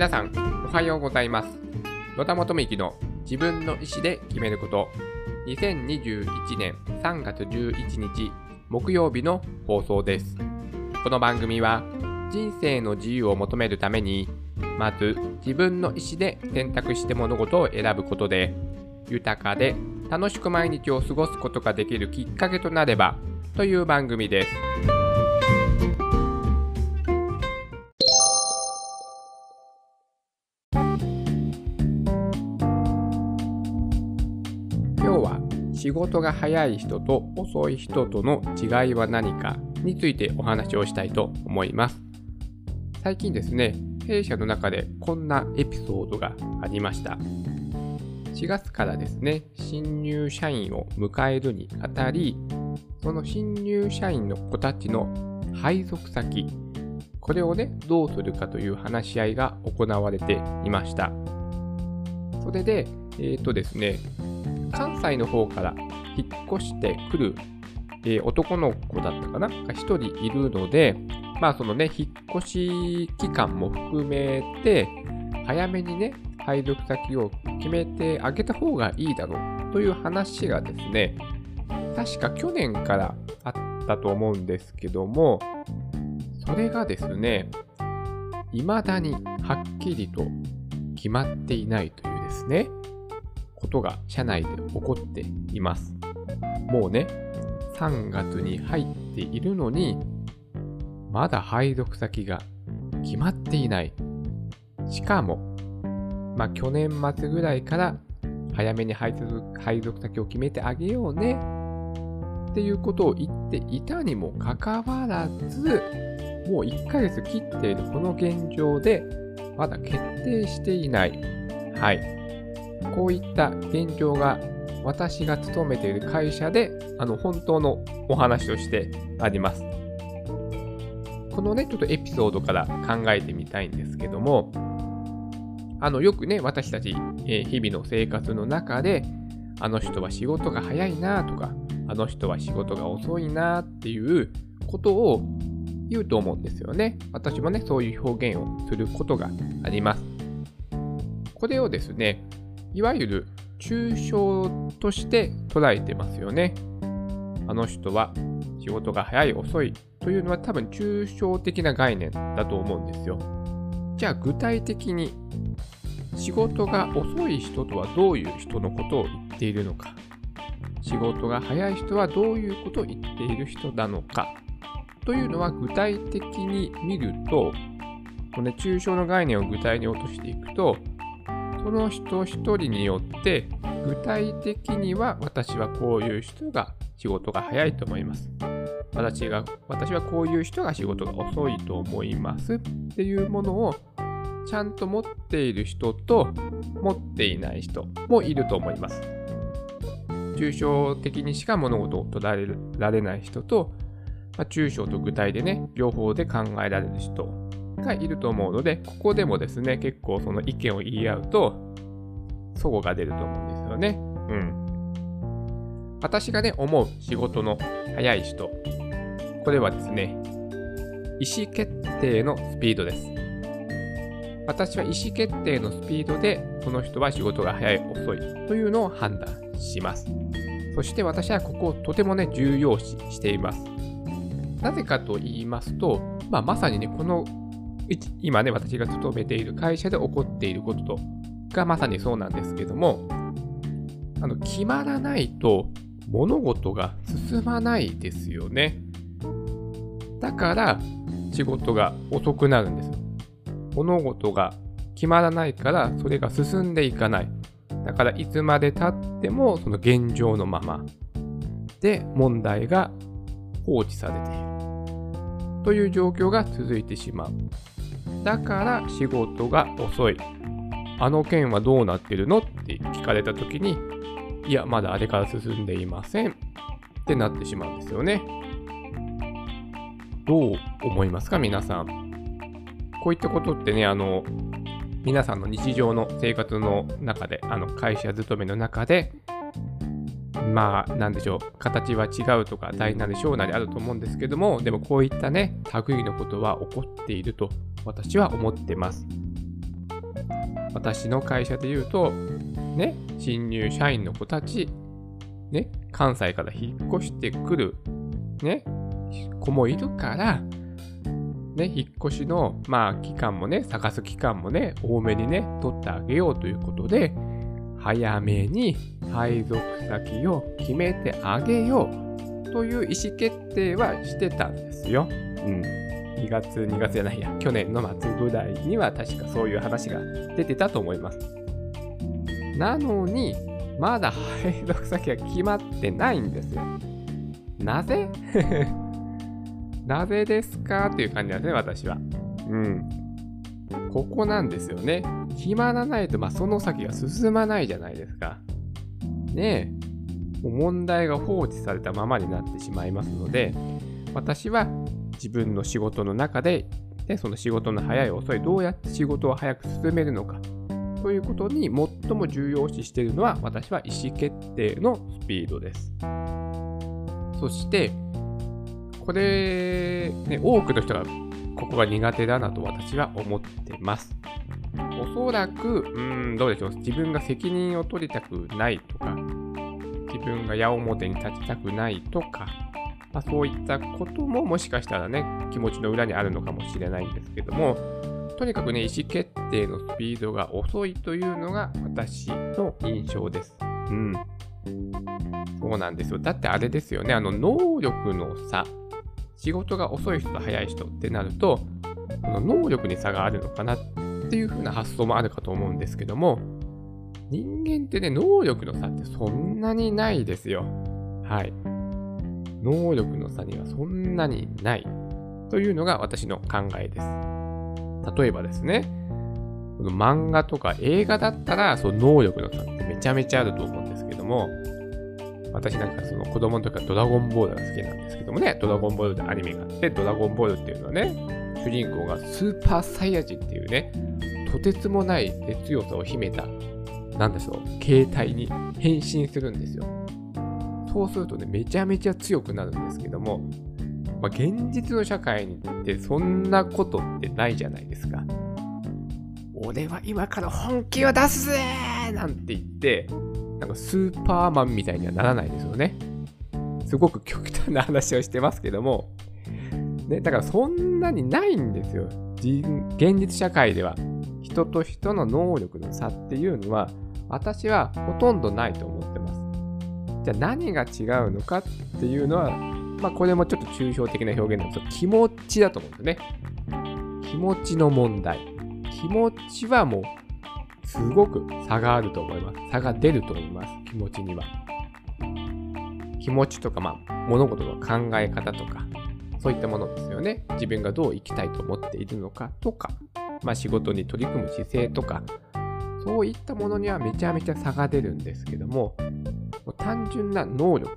皆さん、おはようございます。野田元美の自分の意思で決めること。2021年3月11日木曜日の放送です。この番組は人生の自由を求めるために、まず自分の意思で選択して物事を選ぶことで、豊かで楽しく毎日を過ごすことができるきっかけとなればという番組です。仕事が早い人と遅い人との違いは何かについてお話をしたいと思います。最近ですね、弊社の中でこんなエピソードがありました。4月からですね、新入社員を迎えるにあたり、その新入社員の子たちの配属先、これをね、どうするかという話し合いが行われていました。それで、えっ、ー、とですね、関西の方から引っ越してくる、えー、男の子だったかな？が1人いるので、まあそのね、引っ越し期間も含めて、早めにね、配属先を決めてあげた方がいいだろうという話がですね、確か去年からあったと思うんですけども、それがですね、未だにはっきりと決まっていないというですね、ことが社内で起こっています。もうね、3月に入っているのに、まだ配属先が決まっていない。しかも、まあ、去年末ぐらいから早めに配属配属先を決めてあげようねっていうことを言っていたにもかかわらず、もう1ヶ月切っているこの現状で、まだ決定していない。はい。こういった現状が私が勤めている会社で、あの、本当のお話としてあります。このね、ちょっとエピソードから考えてみたいんですけども、あの、よくね、私たち、えー、日々の生活の中で、あの人は仕事が早いなとか、あの人は仕事が遅いなっていうことを言うと思うんですよね。私もね、そういう表現をすることがあります。これをですね、いわゆる抽象として捉えてますよね。あの人は仕事が早い遅いというのは多分抽象的な概念だと思うんですよ。じゃあ具体的に仕事が遅い人とはどういう人のことを言っているのか。仕事が早い人はどういうことを言っている人なのか。というのは具体的に見ると、この、ね、抽象の概念を具体に落としていくと、その人一人によって具体的には私はこういう人が仕事が早いと思います。私が私はこういう人が仕事が遅いと思いますっていうものをちゃんと持っている人と持っていない人もいると思います。抽象的にしか物事を捉えられない人と、まあ、抽象と具体でね、両方で考えられる人がいると思うので、ここでもですね、結構その意見を言い合うと、齟齬が出ると思うんですよね。うん。私がね、思う仕事の早い人。これはですね、意思決定のスピードです。私は意思決定のスピードで、その人は仕事が早い、遅いというのを判断します。そして私はここをとてもね、重要視しています。なぜかと言いますと、まあ、まさにね、この今ね、私が勤めている会社で起こっていることとがまさにそうなんですけども、あの、決まらないと物事が進まないですよね。だから仕事が遅くなるんです。物事が決まらないからそれが進んでいかない。だからいつまで経ってもその現状のままで問題が放置されている。という状況が続いてしまう。だから仕事が遅い。あの件はどうなってるのって聞かれた時に、いや、まだあれから進んでいませんってなってしまうんですよね。どう思いますか、皆さん。こういったことってね、あの、皆さんの日常の生活の中で、あの会社勤めの中で、まあ、なんでしょう、形は違うとか、大なり小なりあると思うんですけども、でもこういったね、類のことは起こっていると私は思ってます。私の会社で言うと、ね、新入社員の子たち、ね、関西から引っ越してくる、ね、子もいるから、ね、引っ越しの、まあ、期間もね、探す期間もね、多めにね、取ってあげようということで、早めに配属先を決めてあげようという意思決定はしてたんですよ。うん。2月、2月じゃないや、去年の末ぐらいには確かそういう話が出てたと思います。なのに、まだ配属先が決まってないんですよ。なぜ？なぜですか？っていう感じなんですね、私は。うん。ここなんですよね。決まらないと、まあ、その先が進まないじゃないですか。ねえ。問題が放置されたままになってしまいますので、私は自分の仕事の中で、でその仕事の早い遅い、どうやって仕事を早く進めるのか、ということに最も重要視しているのは、私は意思決定のスピードです。そして、これ、ね、多くの人がここが苦手だなと私は思ってます。おそらく、うん、どうでしょう、自分が責任を取りたくないとか、自分が矢面に立ちたくないとか、まあ、そういったことももしかしたらね、気持ちの裏にあるのかもしれないんですけども、とにかくね、意思決定のスピードが遅いというのが私の印象です。うん。そうなんですよ。だってあれですよね、あの、能力の差。仕事が遅い人と早い人ってなると、この能力に差があるのかなっていう風な発想もあるかと思うんですけども、人間ってね、能力の差ってそんなにないですよ。はい。能力の差にはそんなにないというのが私の考えです。例えばですね、この漫画とか映画だったら、その能力の差ってめちゃめちゃあると思うんですけども、私なんかその子供の時からドラゴンボールが好きなんですけどもね、ドラゴンボールでアニメがあって、ドラゴンボールっていうのはね、主人公がスーパーサイヤ人っていうね、とてつもない強さを秘めた、なんでしょう、形態に変身するんですよ。そうするとね、めちゃめちゃ強くなるんですけども、まあ、現実の社会にってそんなことってないじゃないですか。俺は今から本気を出すぜなんて言って、なんかスーパーマンみたいにはならないですよね。すごく極端な話をしてますけども、ね、だからそんなにないんですよ。現実社会では。人と人の能力の差っていうのは、私はほとんどないと思ってます。じゃあ何が違うのかっていうのは、まあこれもちょっと抽象的な表現なんですけど、気持ちだと思うんですよね。気持ちの問題。気持ちはもうすごく差があると思います。差が出ると思います。気持ちには。気持ちとか、まあ、物事の考え方とか、そういったものですよね。自分がどう生きたいと思っているのかとか、まあ、仕事に取り組む姿勢とか、そういったものにはめちゃめちゃ差が出るんですけども、う単純な能力、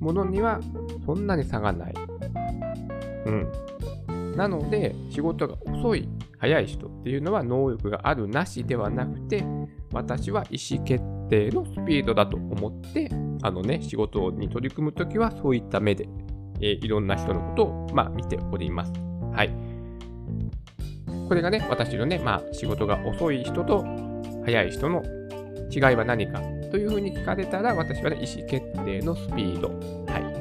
ものにはそんなに差がない。うん。なので、仕事が遅い早い人っていうのは能力があるなしではなくて、私は意思決定のスピードだと思って、あのね、仕事に取り組むときはそういった目で、えー、いろんな人のことを、まあ、見ております。はい。これがね、私のね、まあ、仕事が遅い人と早い人の違いは何かというふうに聞かれたら、私はね、意思決定のスピード。はい。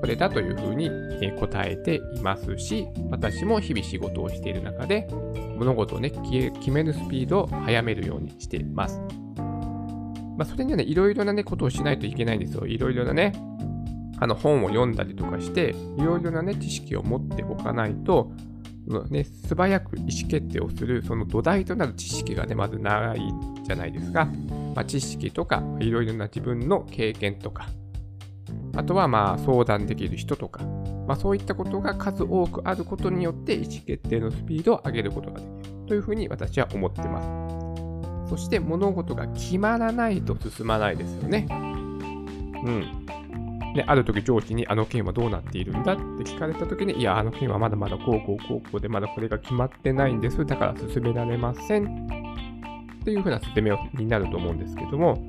これだというふうに答えていますし、私も日々仕事をしている中で、物事をね、決めるスピードを速めるようにしています。まあ、それにはね、いろいろなね、ことをしないといけないんですよ。いろいろなね、あの本を読んだりとかして、いろいろなね、知識を持っておかないと、ね、素早く意思決定をする、その土台となる知識がね、まずないじゃないですか。まあ、知識とか、いろいろな自分の経験とか、あとはまあ相談できる人とか、まあ、そういったことが数多くあることによって意思決定のスピードを上げることができるというふうに私は思ってます。そして物事が決まらないと進まないですよね。うん。で、ある時上司にあの件はどうなっているんだって聞かれた時に、いや、あの件はまだまだこうこうこうこうでまだこれが決まってないんです。だから進められません。っていうふうな説明になると思うんですけども、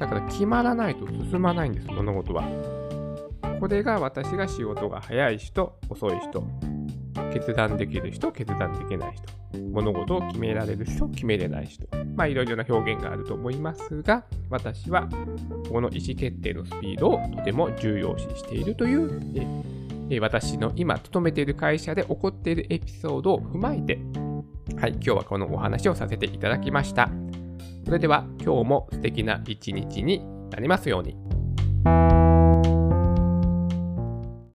だから決まらないと進まないんです、物事は。これが私が仕事が早い人、遅い人、決断できる人、決断できない人。物事を決められる人、決めれない人、まあいろいろな表現があると思いますが、私はこの意思決定のスピードをとても重要視しているというえ私の今勤めている会社で起こっているエピソードを踏まえて、はい、今日はこのお話をさせていただきました。それでは今日も素敵な一日になりますように。